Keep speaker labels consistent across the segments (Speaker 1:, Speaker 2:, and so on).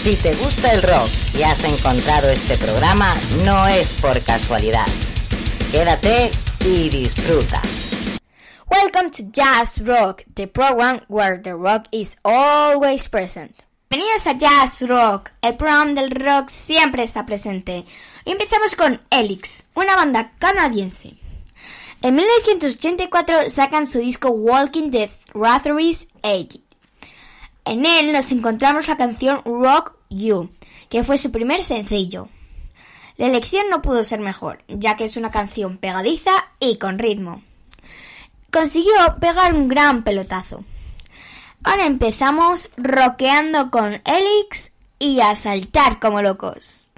Speaker 1: Si te gusta el rock y has encontrado este programa, no es por casualidad. Quédate y disfruta.
Speaker 2: Welcome to Jazz Rock, the program where the rock is always present. Bienvenidos a Jazz Rock, el programa del rock siempre está presente. Empezamos con Elix, una banda canadiense. En 1984 sacan su disco Walking the Ratheries 80. En él nos encontramos la canción Rock You, que fue su primer sencillo. La elección no pudo ser mejor, ya que es una canción pegadiza y con ritmo. Consiguió pegar un gran pelotazo. Ahora empezamos rockeando con Elix y a saltar como locos.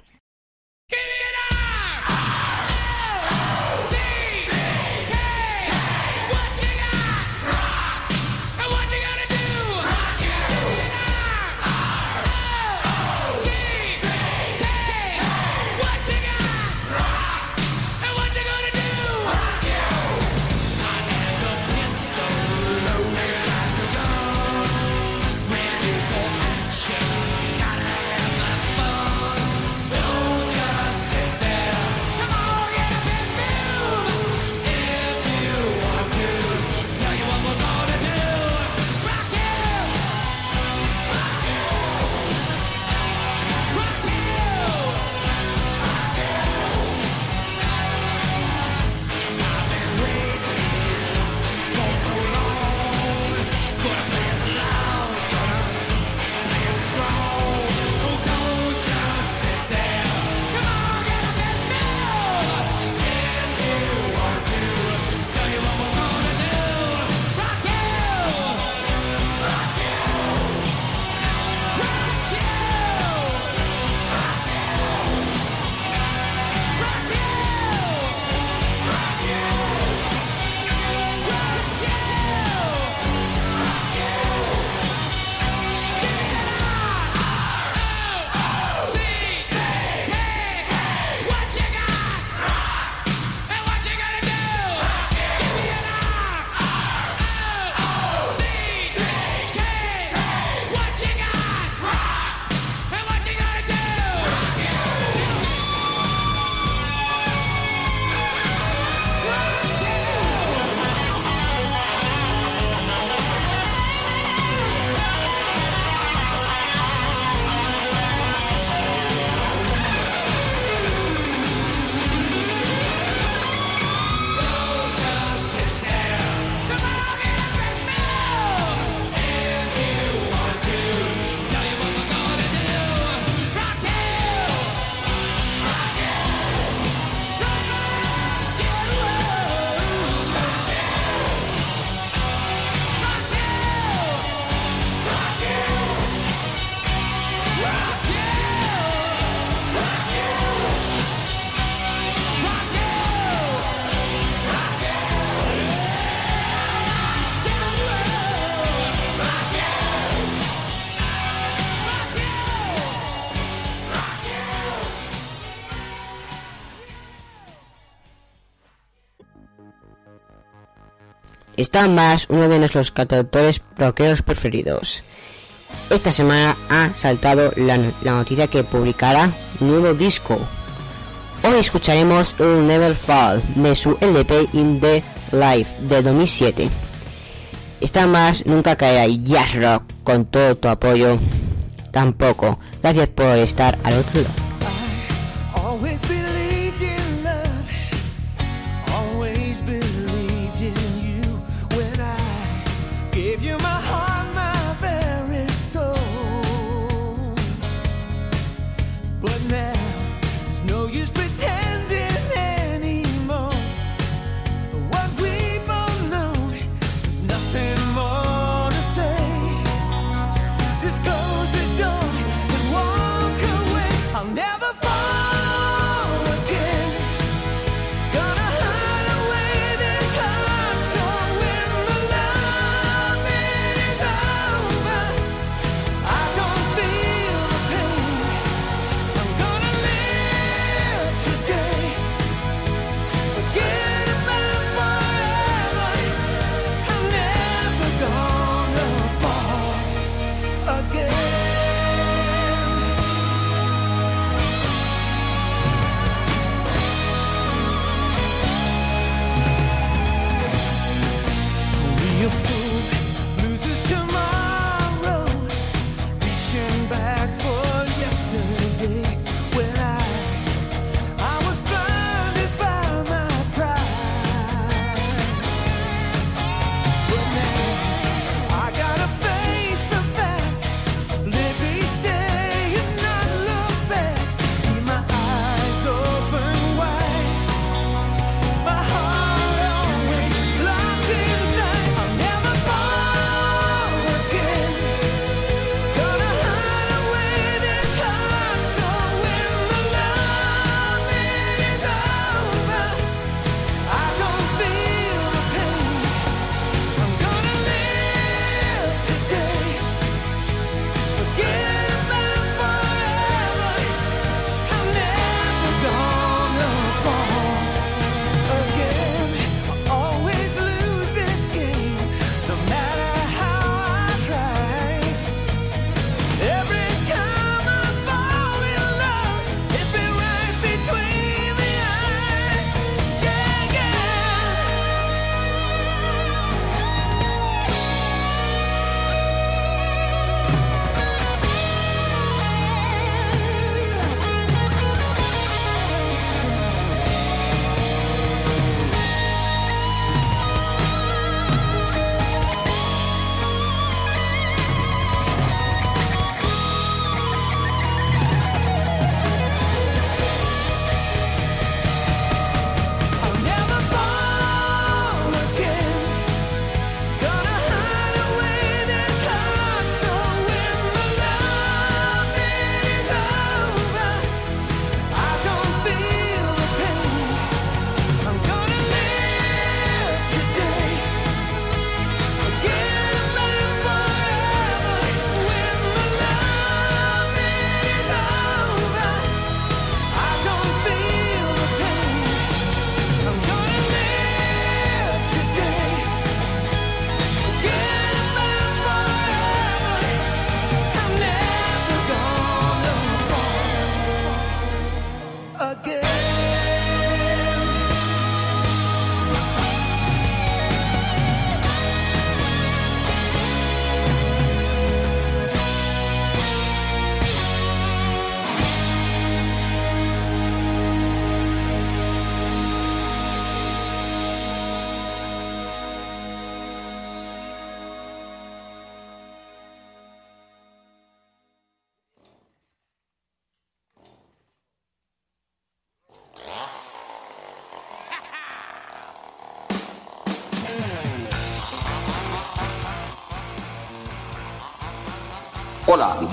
Speaker 3: Más uno de nuestros cantautores rockeros preferidos. Esta semana ha saltado la, noticia que publicará nuevo disco. Hoy escucharemos un Never Fall de su LP In The Life de 2007. Está más nunca caerá y Jazz Rock con todo tu apoyo. Tampoco. Gracias por estar al otro lado.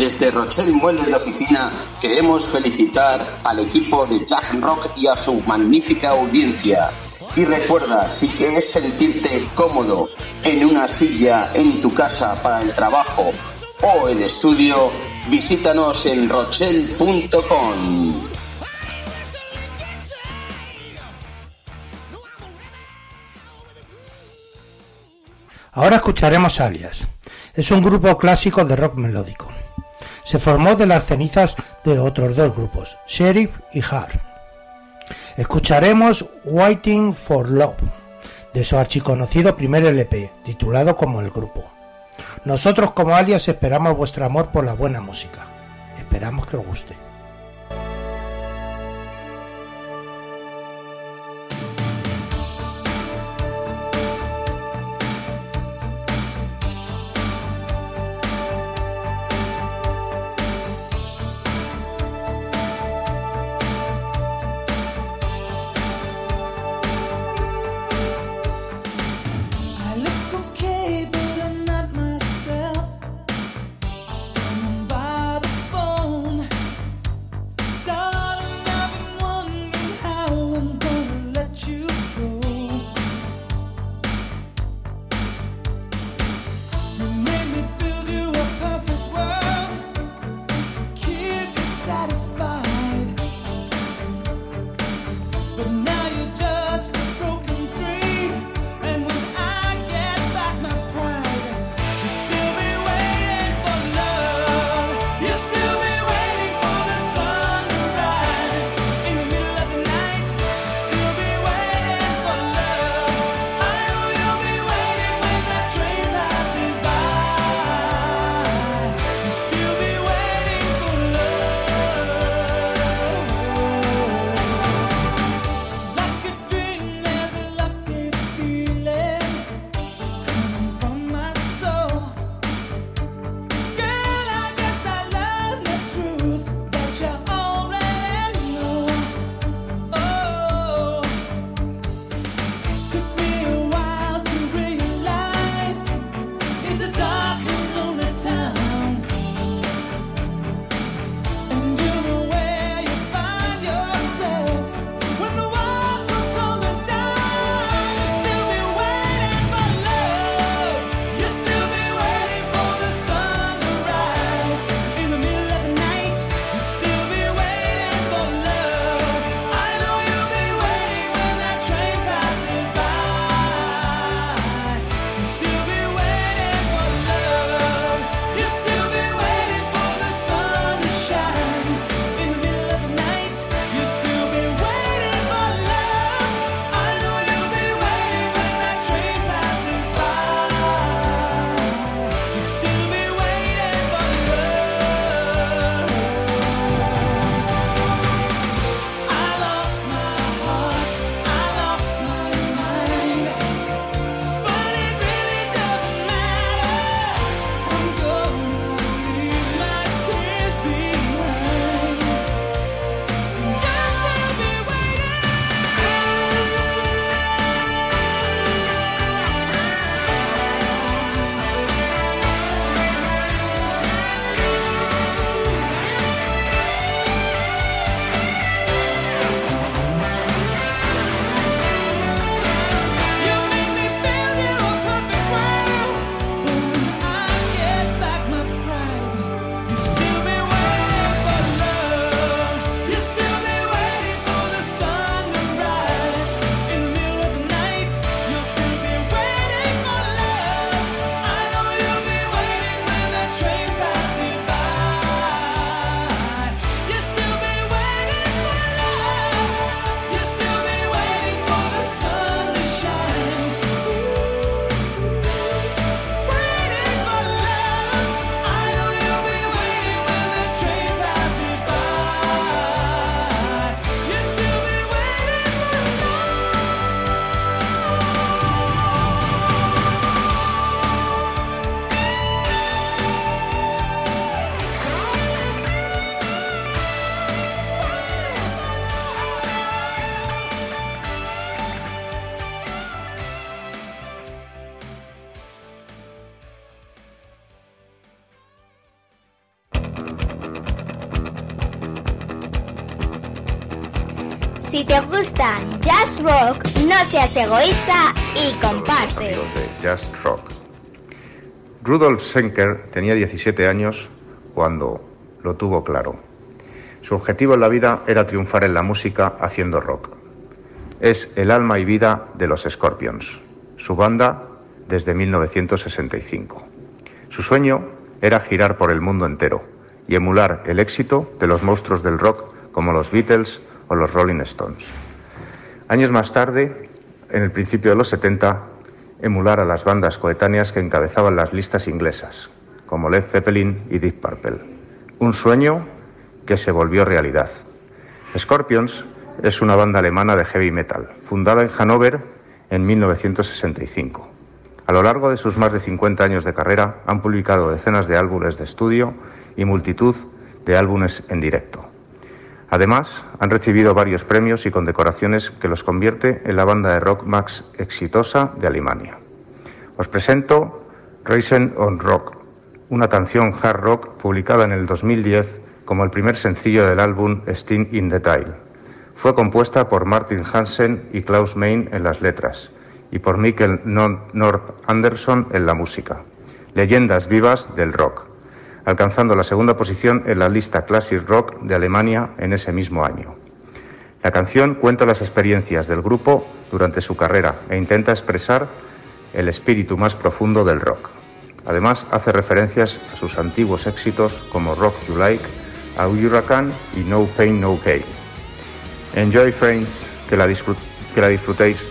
Speaker 4: Desde Rochelle Muebles de Oficina queremos felicitar al equipo de Jack Rock y a su magnífica audiencia. Y recuerda, si quieres sentirte cómodo en una silla en tu casa para el trabajo o el estudio, visítanos en rochelle.com.
Speaker 5: Ahora escucharemos Alias. Es un grupo clásico de rock melódico. Se formó de las cenizas de otros dos grupos, Sheriff y Hard. Escucharemos Waiting for Love, de su archiconocido primer LP, titulado como el grupo. Nosotros como alias esperamos vuestro amor por la buena música. Esperamos que os guste.
Speaker 2: Gusta jazz rock, no seas egoísta y comparte.
Speaker 6: De rock. Rudolf Schenker tenía 17 años cuando lo tuvo claro. Su objetivo en la vida era triunfar en la música haciendo rock. Es el alma y vida de los Scorpions, su banda desde 1965. Su sueño era girar por el mundo entero y emular el éxito de los monstruos del rock como los Beatles o los Rolling Stones. Años más tarde, en el principio de los 70, emular a las bandas coetáneas que encabezaban las listas inglesas, como Led Zeppelin y Deep Purple. Un sueño que se volvió realidad. Scorpions es una banda alemana de heavy metal, fundada en Hannover en 1965. A lo largo de sus más de 50 años de carrera han publicado decenas de álbumes de estudio y multitud de álbumes en directo. Además, han recibido varios premios y condecoraciones que los convierte en la banda de rock más exitosa de Alemania. Os presento Reisen on Rock, una canción hard rock publicada en el 2010 como el primer sencillo del álbum Sting in Detail. Fue compuesta por Martin Hansen y Klaus Main en las letras y por Mikkel Nord Anderson en la música. Leyendas vivas del rock alcanzando la segunda posición en la lista Classic Rock de Alemania en ese mismo año. La canción cuenta las experiencias del grupo durante su carrera e intenta expresar el espíritu más profundo del rock. Además, hace referencias a sus antiguos éxitos como Rock You Like, A Hurricane y No Pain No Gain. Enjoy Friends, que la, que la disfrutéis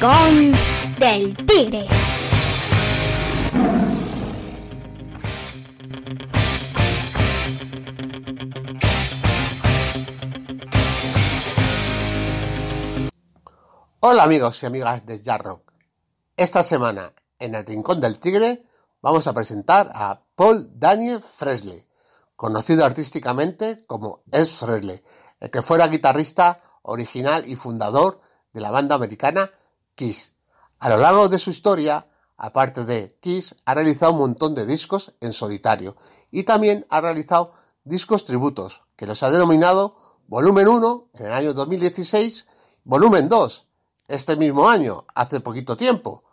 Speaker 2: rincón del tigre.
Speaker 7: Hola amigos y amigas de Jazz Rock. Esta semana, en el Rincón del Tigre, vamos a presentar a Paul Daniel Fresley, conocido artísticamente como S. Fresley, el que fuera guitarrista original y fundador de la banda americana A lo largo de su historia, aparte de Kiss, ha realizado un montón de discos en solitario y también ha realizado discos tributos, que los ha denominado Volumen 1 en el año 2016, Volumen 2 este mismo año, hace poquito tiempo.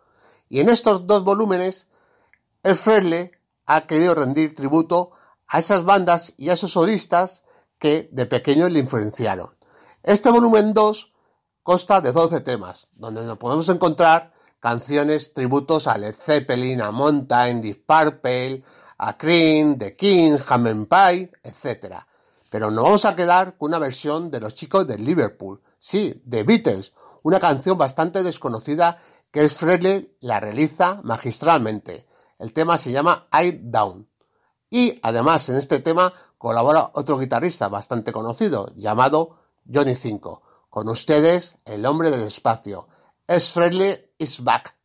Speaker 7: Y en estos dos volúmenes, el Fresley ha querido rendir tributo a esas bandas y a esos solistas que de pequeño le influenciaron. Este volumen 2 consta de 12 temas, donde nos podemos encontrar canciones tributos a Led Zeppelin, a Mountain, Deep Purple, a Cream, The King, Hammond Pie, etc. Pero nos vamos a quedar con una versión de los chicos de Liverpool, sí, de Beatles, una canción bastante desconocida que es Fresley la realiza magistralmente. El tema se llama I Down. Y además en este tema colabora otro guitarrista bastante conocido llamado Johnny 5. Con ustedes, el hombre del espacio. Es Fresley is back.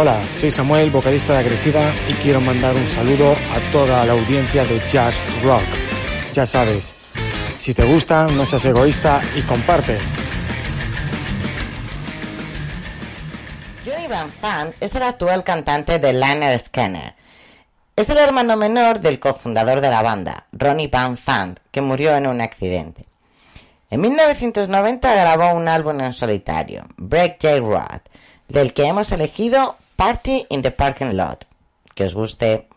Speaker 8: Hola, soy Samuel, vocalista de Agresiva, y quiero mandar un saludo a toda la audiencia de Just Rock. Ya sabes, si te gusta, no seas egoísta y comparte.
Speaker 1: Johnny Van Zandt es el actual cantante de Liner Scanner. Es el hermano menor del cofundador de la banda, Ronnie Van Zandt, que murió en un accidente. En 1990 grabó un álbum en solitario, Break J. Rod, del que hemos elegido Party in the Parking Lot. Que os guste.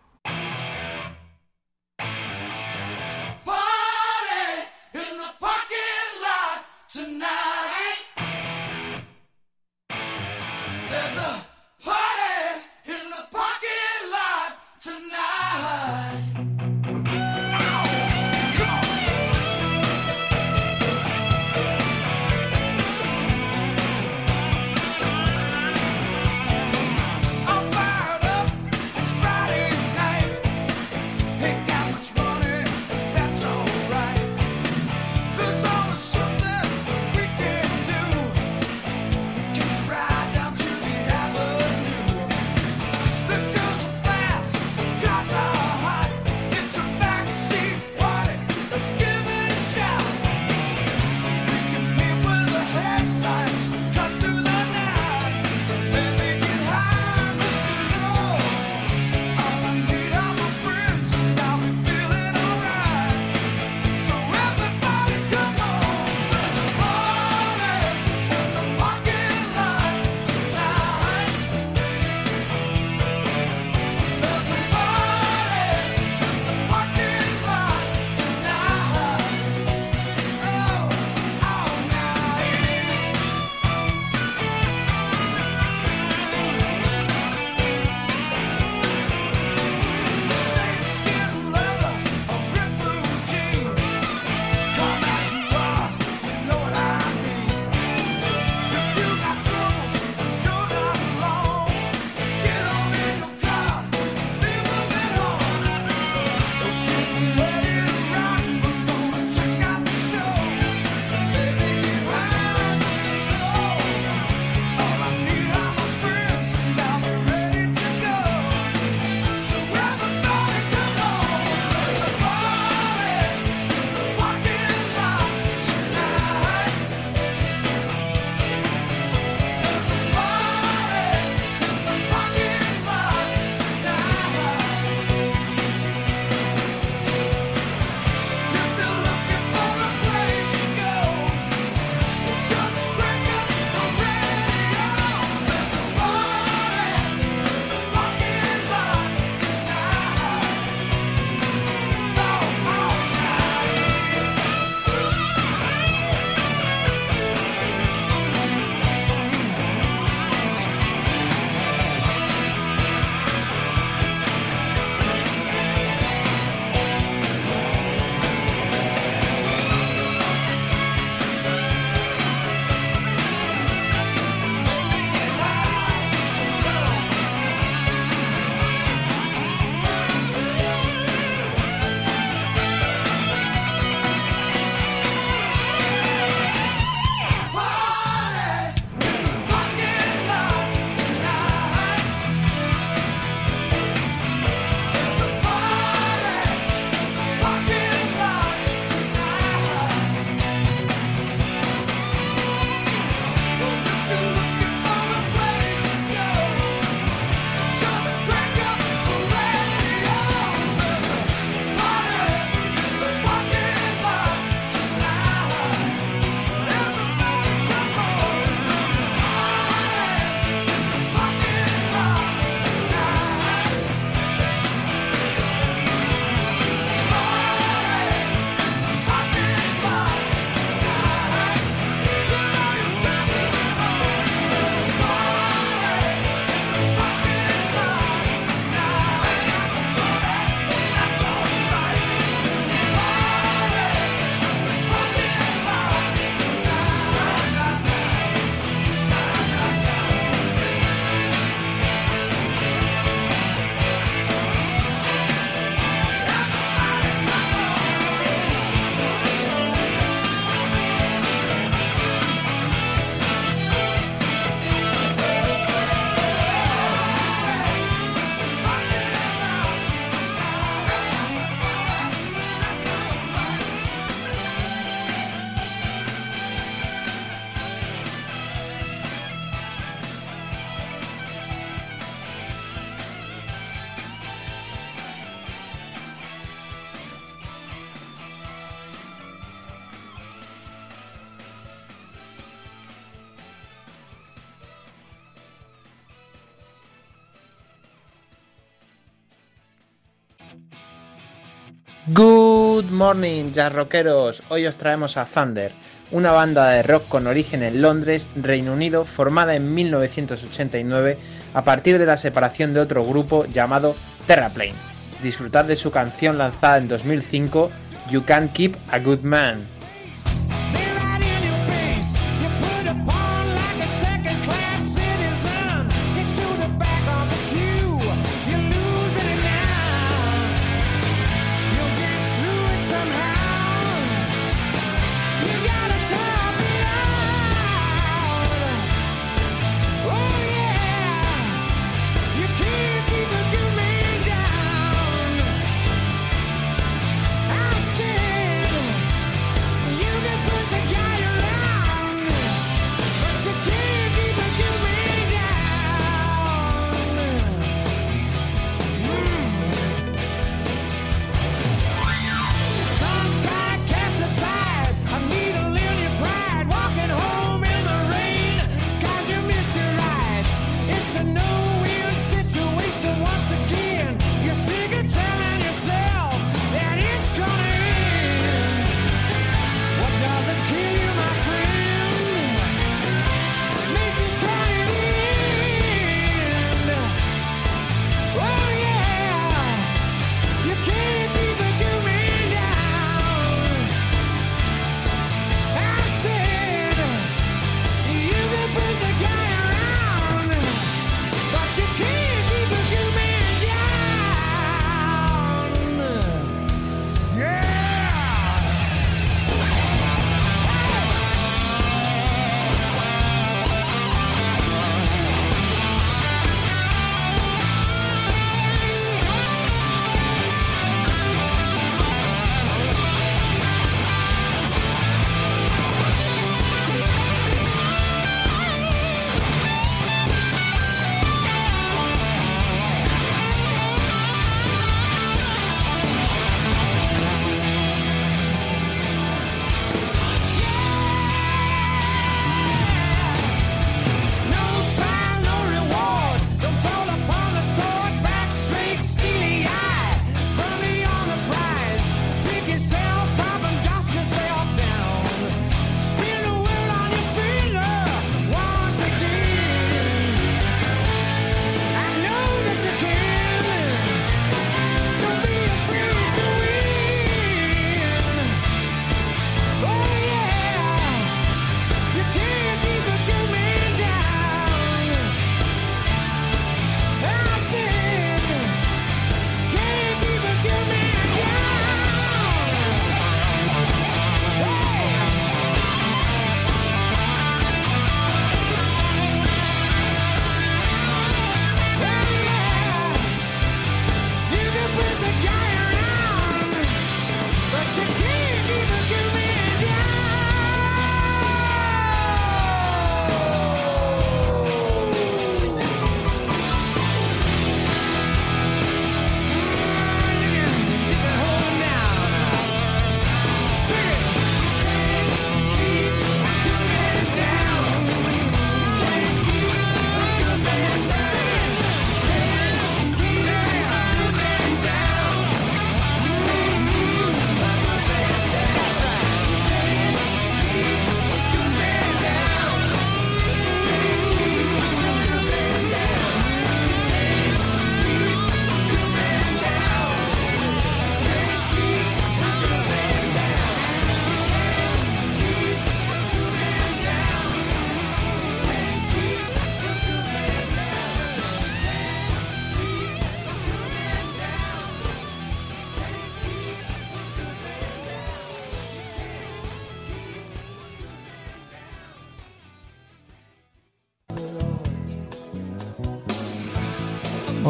Speaker 3: Morning, jazz rockeros. Hoy os traemos a Thunder, una banda de rock con origen en Londres, Reino Unido, formada en 1989 a partir de la separación de otro grupo llamado Terraplane. Disfrutad de su canción lanzada en 2005, You Can't Keep a Good Man.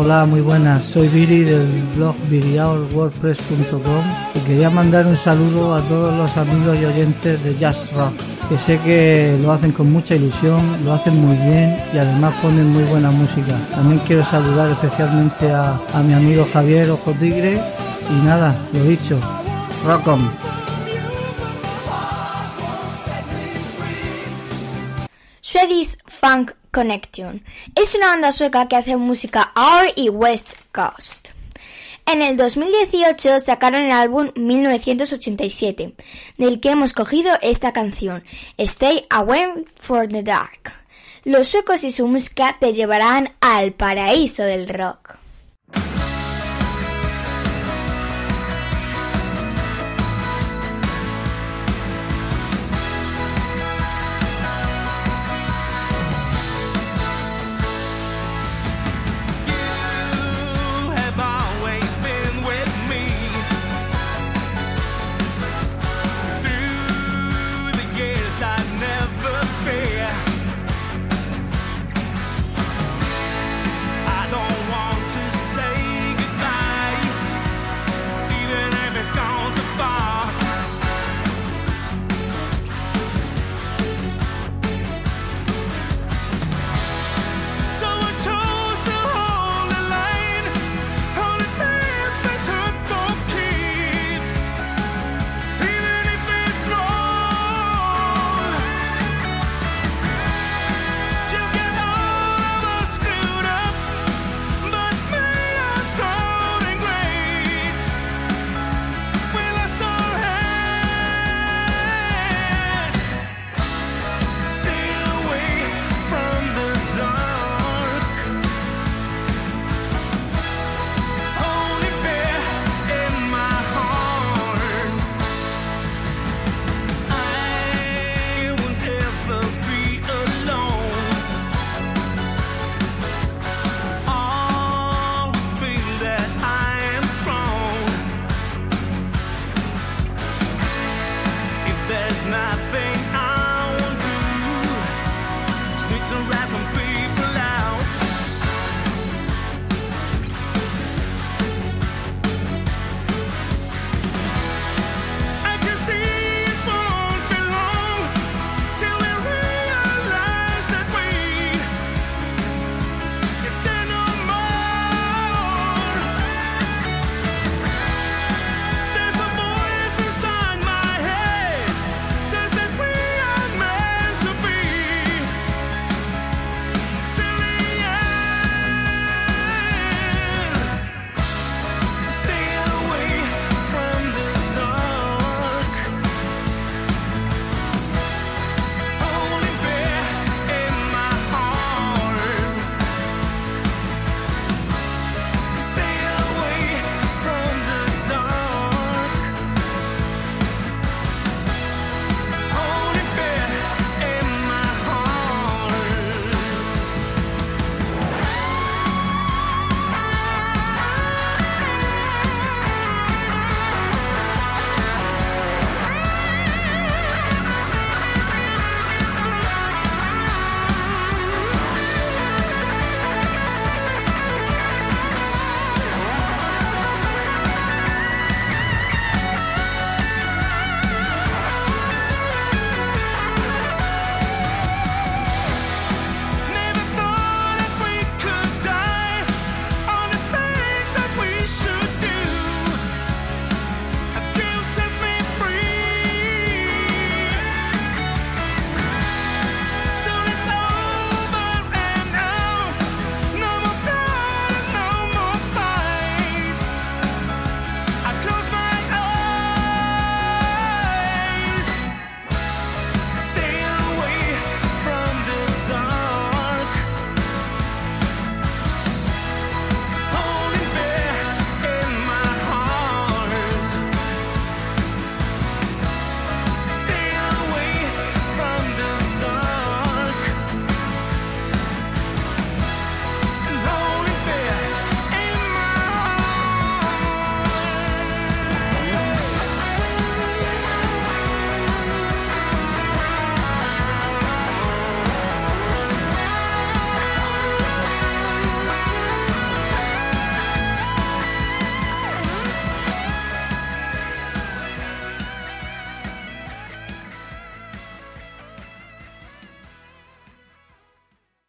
Speaker 9: Hola, muy buenas. Soy Viri del blog viriaolwordpress.com y quería mandar un saludo a todos los amigos y oyentes de Jazz Rock, que sé que lo hacen con mucha ilusión, lo hacen muy bien y además ponen muy buena música. También quiero saludar especialmente a, a mi amigo Javier Ojo Tigre y nada, lo dicho, rock on.
Speaker 2: Swedish Funk Connection es una banda sueca que hace música R y West Coast.
Speaker 10: En el 2018 sacaron el álbum 1987, del que hemos cogido esta canción, Stay Away from the Dark. Los suecos y su música te llevarán al paraíso del rock.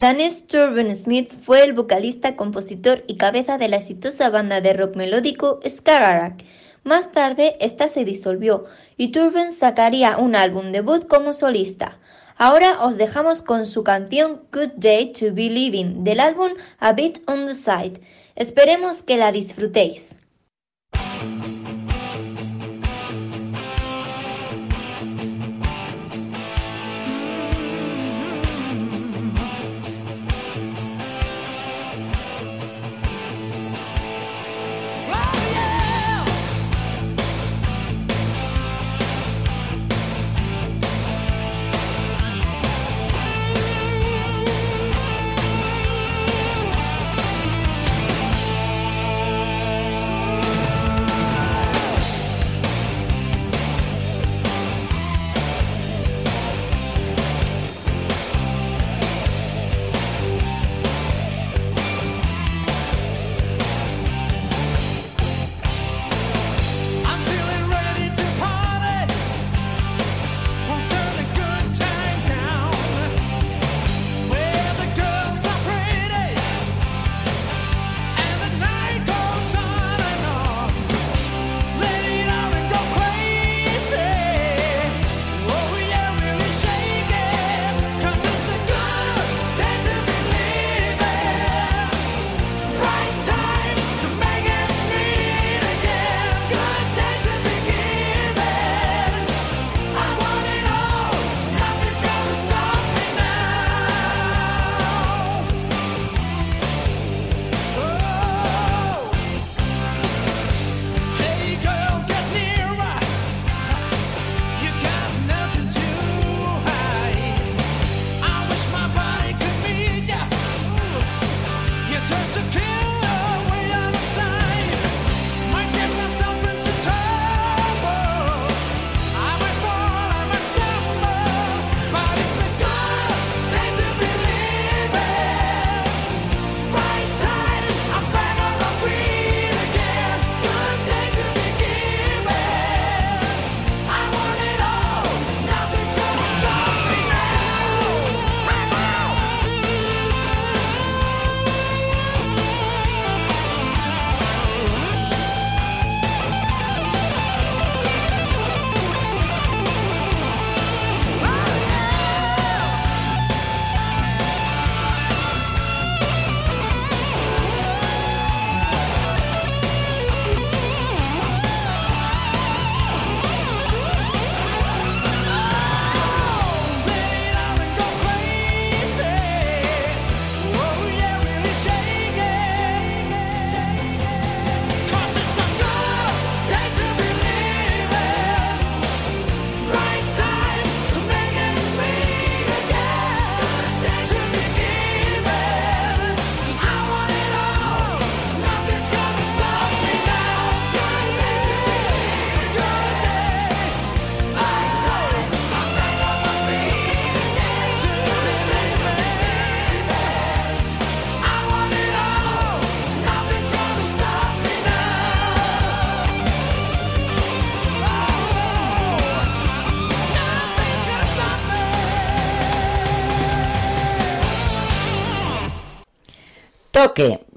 Speaker 11: Dennis Turban Smith fue el vocalista, compositor y cabeza de la exitosa banda de rock melódico Skarsgård. Más tarde, esta se disolvió y Turban sacaría un álbum debut como solista. Ahora os dejamos con su canción Good Day to Be Living del álbum A Bit on the Side. Esperemos que la disfrutéis.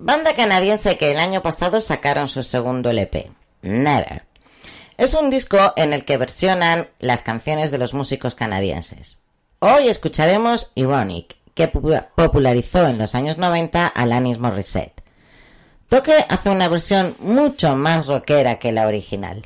Speaker 1: Banda canadiense que el año pasado sacaron su segundo LP, Never. Es un disco en el que versionan las canciones de los músicos canadienses. Hoy escucharemos Ironic, que pu- popularizó en los años 90 Alanis Morissette. Toque hace una versión mucho más rockera que la original.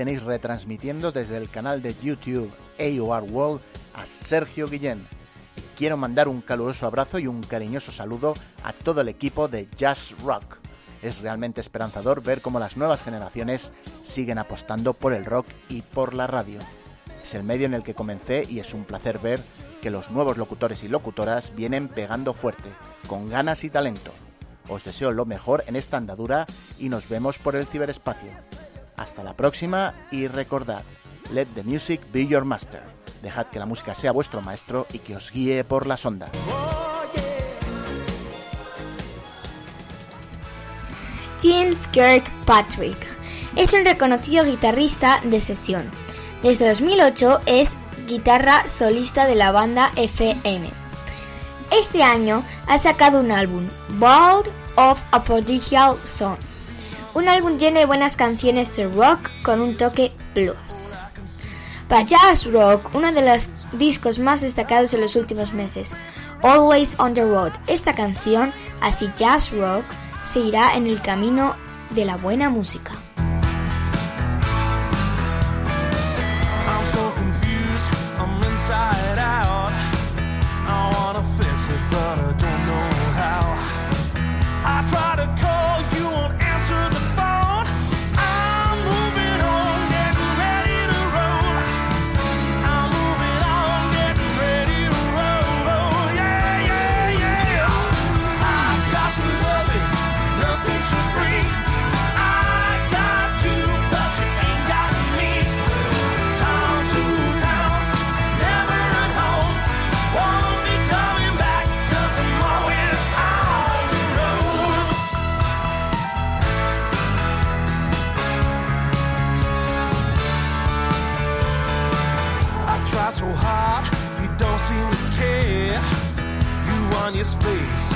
Speaker 12: Tenéis retransmitiendo desde el canal de YouTube AOR World a Sergio Guillén. Quiero mandar un caluroso abrazo y un cariñoso saludo a todo el equipo de Jazz Rock. Es realmente esperanzador ver cómo las nuevas generaciones siguen apostando por el rock y por la radio. Es el medio en el que comencé y es un placer ver que los nuevos locutores y locutoras vienen pegando fuerte, con ganas y talento. Os deseo lo mejor en esta andadura y nos vemos por el ciberespacio. Hasta la próxima y recordad, let the music be your master. Dejad que la música sea vuestro maestro y que os guíe por las ondas.
Speaker 2: James Kirkpatrick es un reconocido guitarrista de sesión. Desde 2008 es guitarra solista de la banda FM. Este año ha sacado un álbum, Bold of a Prodigal Son. Un álbum lleno de buenas canciones de rock con un toque blues. Jazz Rock, uno de los discos más destacados de los últimos meses, Always on the Road. Esta canción, así Jazz Rock, seguirá en el camino de la buena música.
Speaker 13: on your space.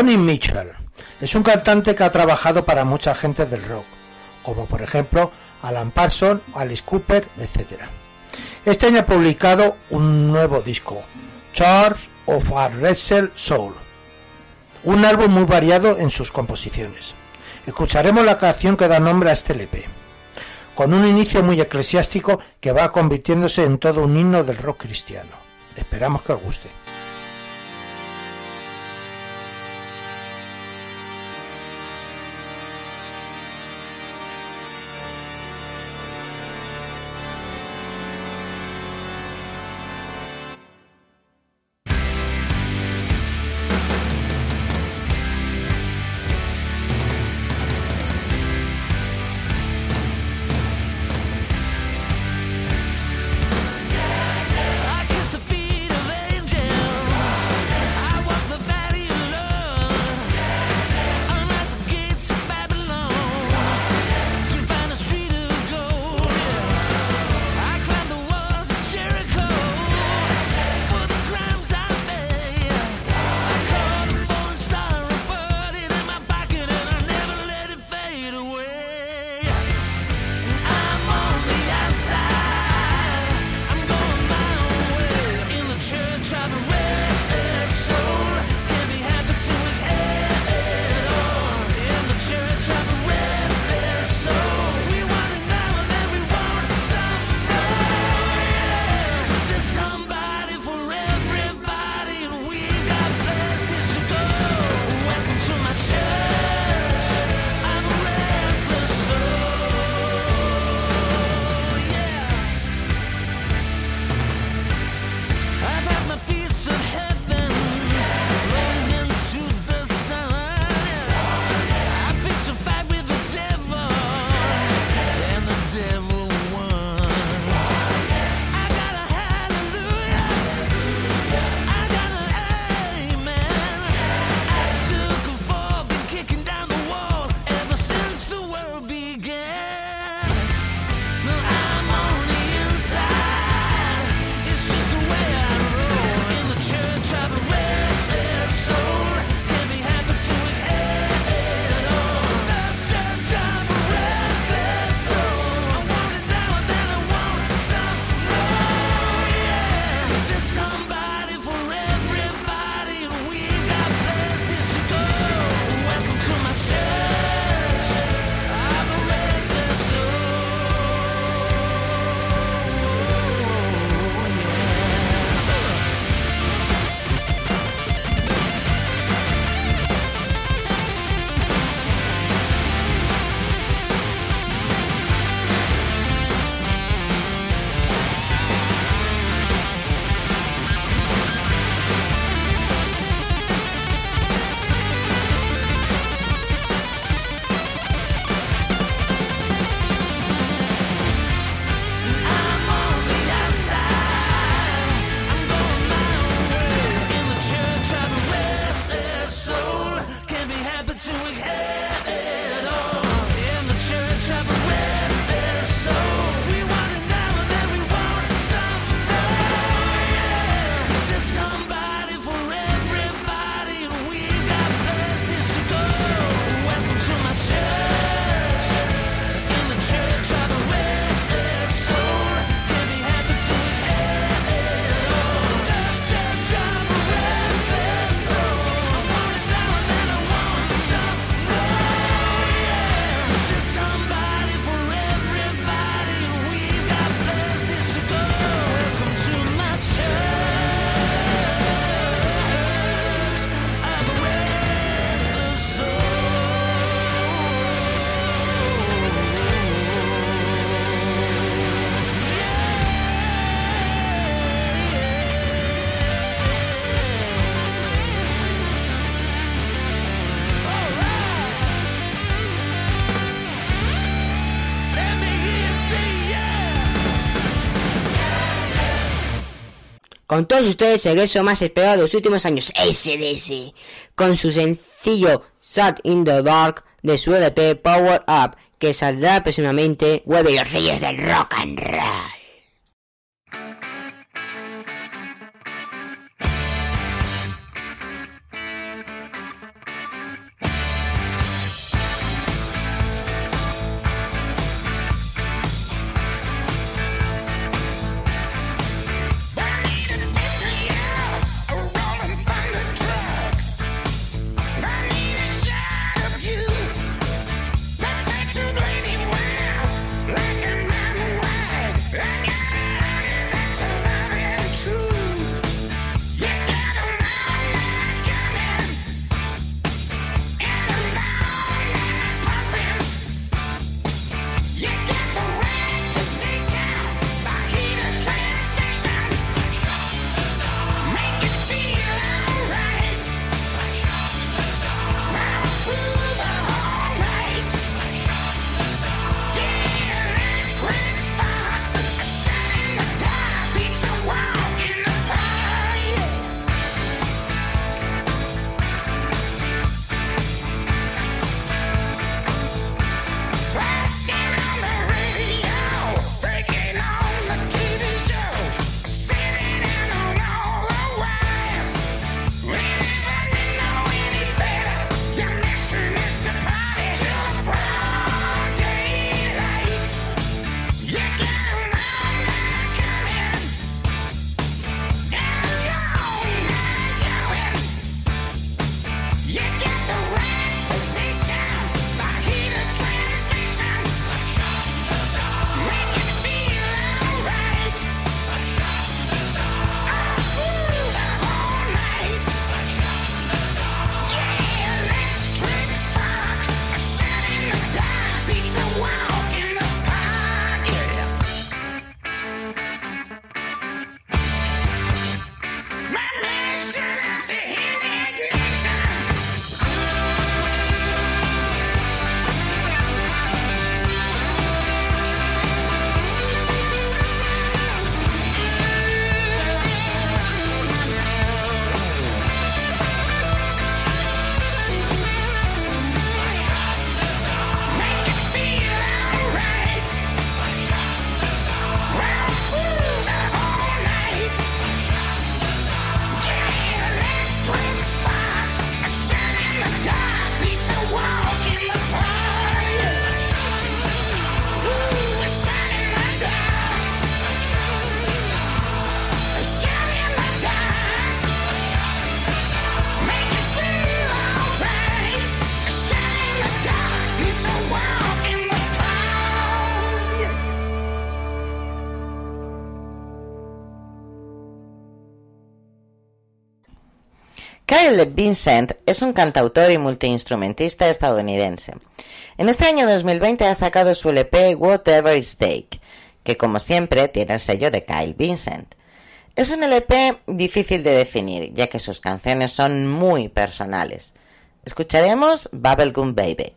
Speaker 5: Ronnie Mitchell es un cantante que ha trabajado para mucha gente del rock, como por ejemplo Alan Parsons, Alice Cooper, etc. Este año ha publicado un nuevo disco, Charge of a Wrestle Soul, un álbum muy variado en sus composiciones. Escucharemos la canción que da nombre a este LP, con un inicio muy eclesiástico que va convirtiéndose en todo un himno del rock cristiano. Esperamos que os guste.
Speaker 14: Con todos ustedes, el regreso más esperado de los últimos años, SDS, con su sencillo Shot in the Dark de su LP Power Up, que saldrá próximamente, y los Reyes del Rock and Roll.
Speaker 15: Kyle Vincent es un cantautor y multiinstrumentista estadounidense. En este año 2020 ha sacado su LP Whatever Is Take, que como siempre tiene el sello de Kyle Vincent. Es un LP difícil de definir, ya que sus canciones son muy personales. Escucharemos Bubblegum Baby.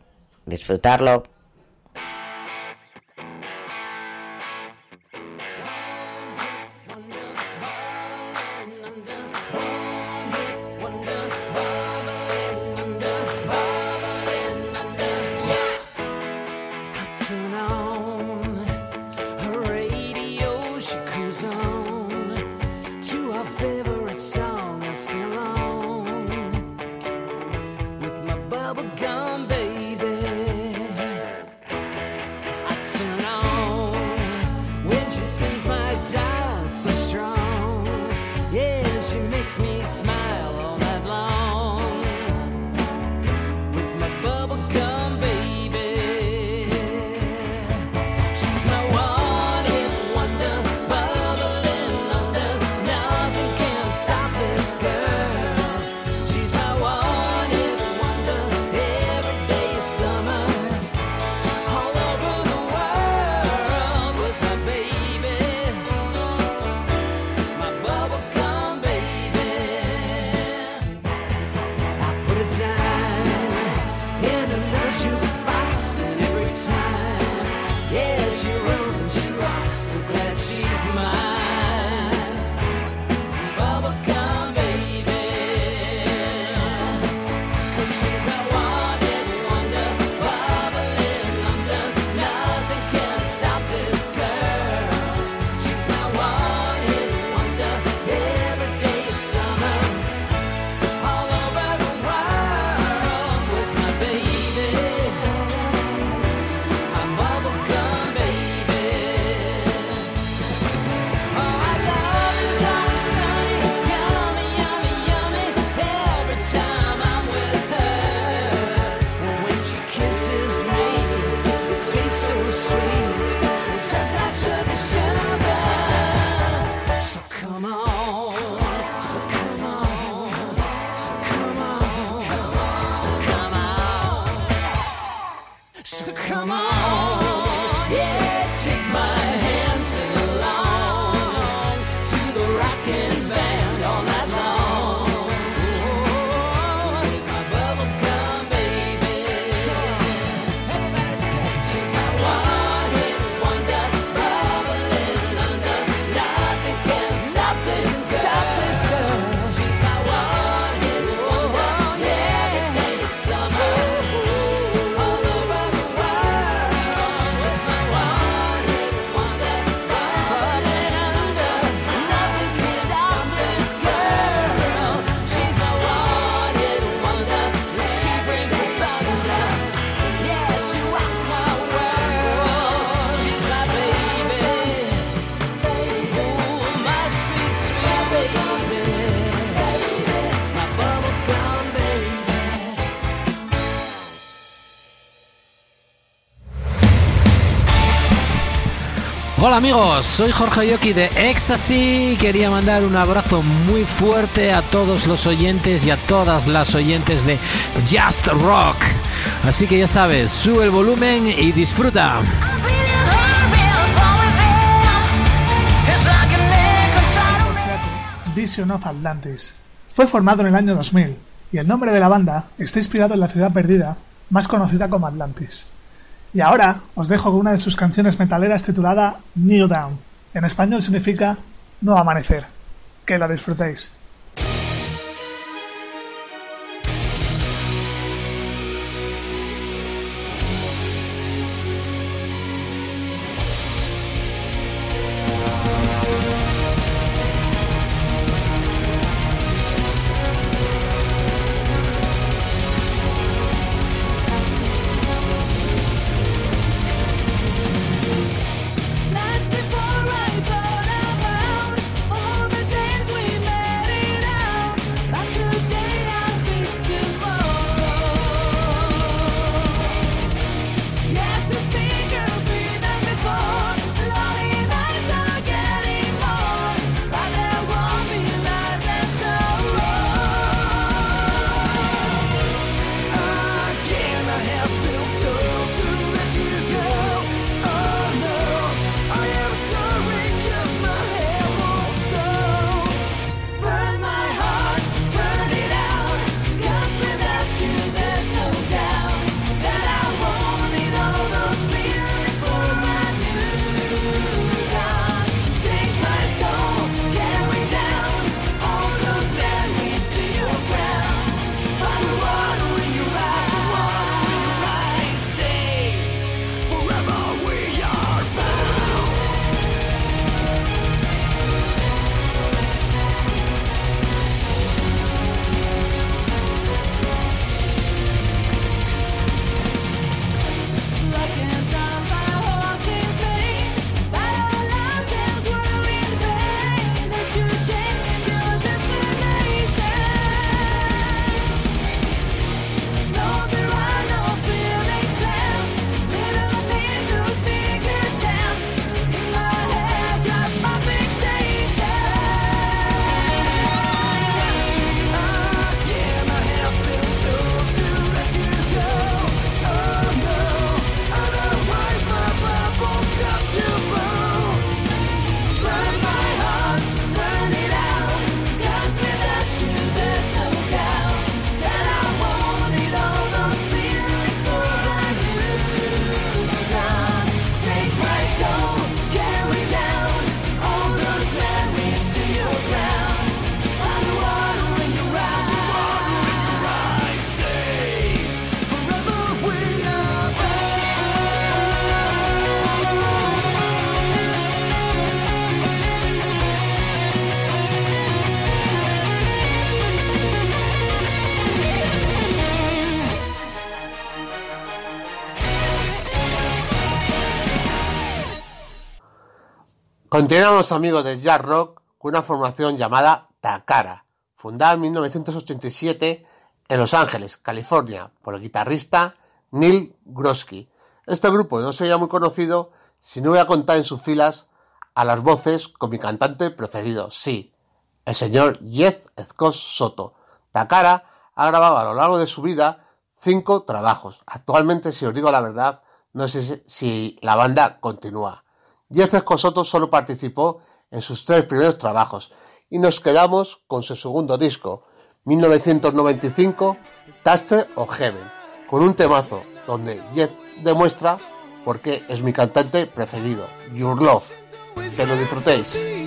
Speaker 15: Disfrutarlo.
Speaker 16: Hola amigos, soy Jorge Yoki de Ecstasy. Quería mandar un abrazo muy fuerte a todos los oyentes y a todas las oyentes de Just Rock. Así que ya sabes, sube el volumen y disfruta.
Speaker 3: Vision of Atlantis. Fue formado en el año 2000 y el nombre de la banda está inspirado en la ciudad perdida, más conocida como Atlantis. Y ahora os dejo con una de sus canciones metaleras titulada New Down. En español significa No Amanecer. Que la disfrutéis.
Speaker 7: Continuamos amigos de Jazz Rock con una formación llamada Takara, fundada en 1987 en Los Ángeles, California, por el guitarrista Neil Grosky. Este grupo no sería muy conocido si no hubiera contado en sus filas a las voces con mi cantante preferido, sí, el señor Jeff Scott Soto. Takara ha grabado a lo largo de su vida
Speaker 3: cinco trabajos. Actualmente, si os digo la verdad, no sé si la banda continúa. Jeff Escosoto solo participó en sus tres primeros trabajos y nos quedamos con su segundo disco, 1995, Taster of Heaven, con un temazo donde Jeff demuestra por qué es mi cantante preferido, Your Love. Que lo disfrutéis.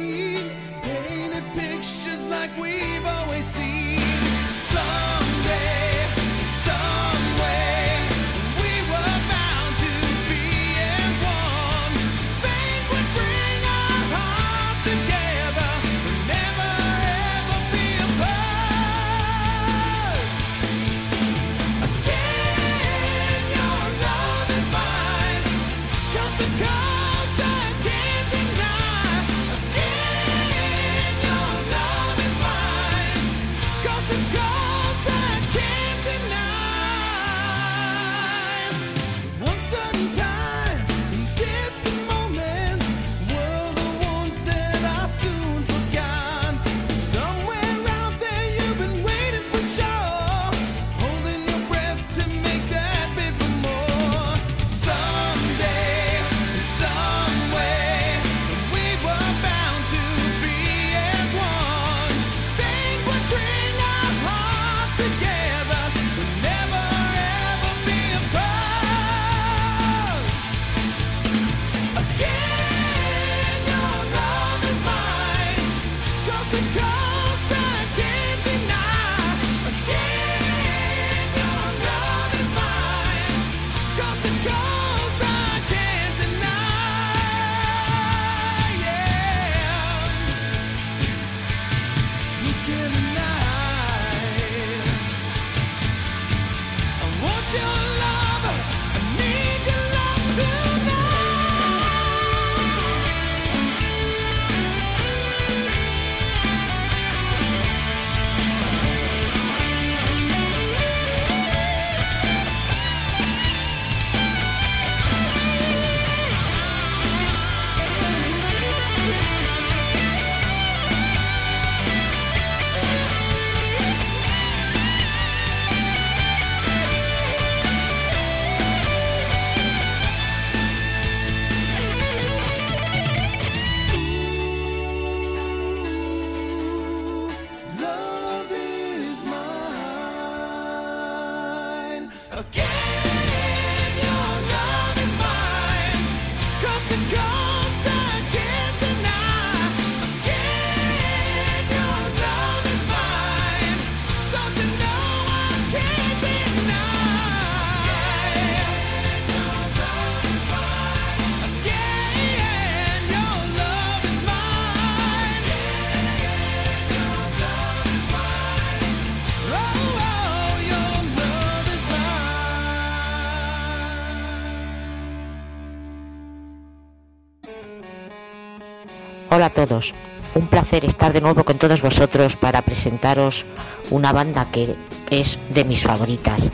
Speaker 17: Hola a todos, un placer estar de nuevo con todos vosotros para presentaros una banda que es de mis favoritas.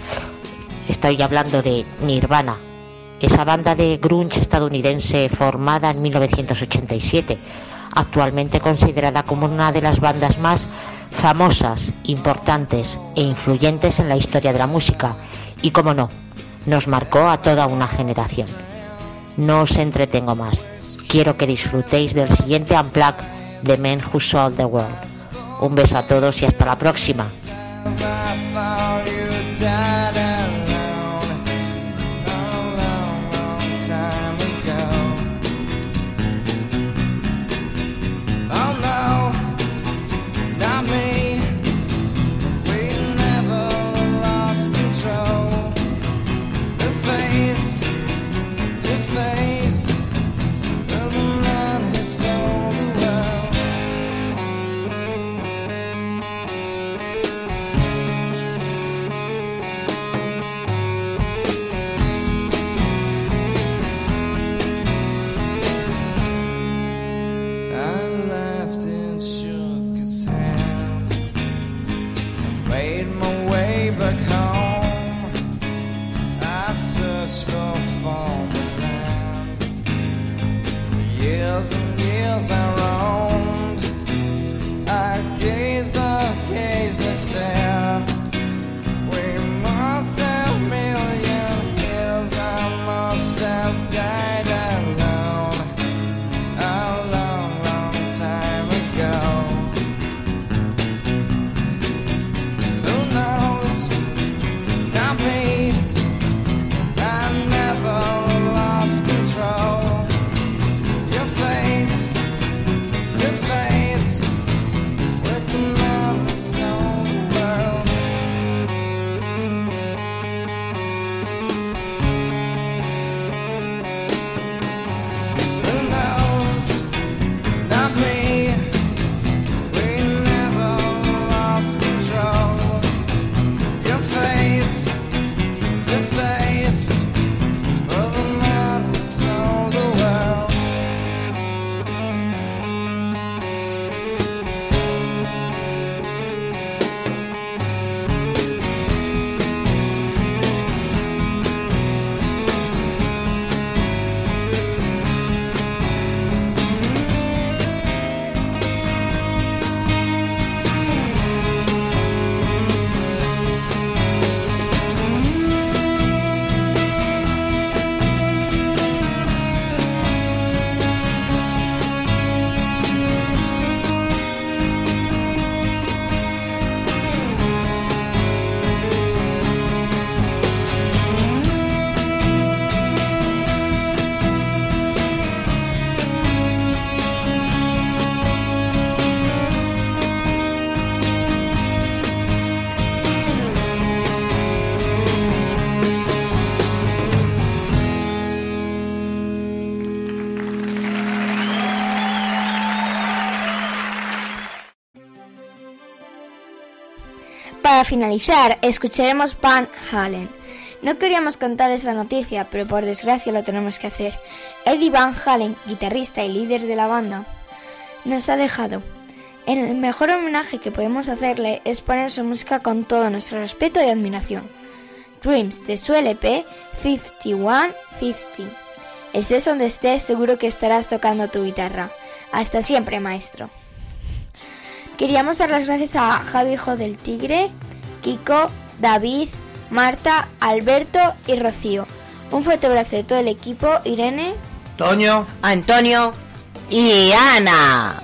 Speaker 17: Estoy hablando de Nirvana, esa banda de grunge estadounidense formada en 1987, actualmente considerada como una de las bandas más famosas, importantes e influyentes en la historia de la música y, como no, nos marcó a toda una generación. No os entretengo más. Quiero que disfrutéis del siguiente Unplugged de Men Who Sold the World. Un beso a todos y hasta la próxima.
Speaker 18: Back home. I searched for former land. For years and years I
Speaker 2: finalizar, escucharemos Van Halen. No queríamos contar esa noticia, pero por desgracia lo tenemos que hacer. Eddie Van Halen, guitarrista y líder de la banda, nos ha dejado. El mejor homenaje que podemos hacerle es poner su música con todo nuestro respeto y admiración. Dreams de su LP 5150. Estés donde estés, seguro que estarás tocando tu guitarra. Hasta siempre, maestro. Queríamos dar las gracias a Javi Hijo del Tigre, Kiko, David, Marta, Alberto y Rocío. Un fuerte abrazo de todo el equipo, Irene,
Speaker 5: Toño,
Speaker 3: Antonio y Ana.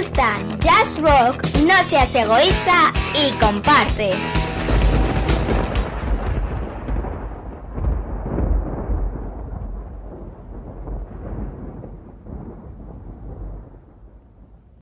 Speaker 2: Jazz Rock, no seas egoísta y comparte.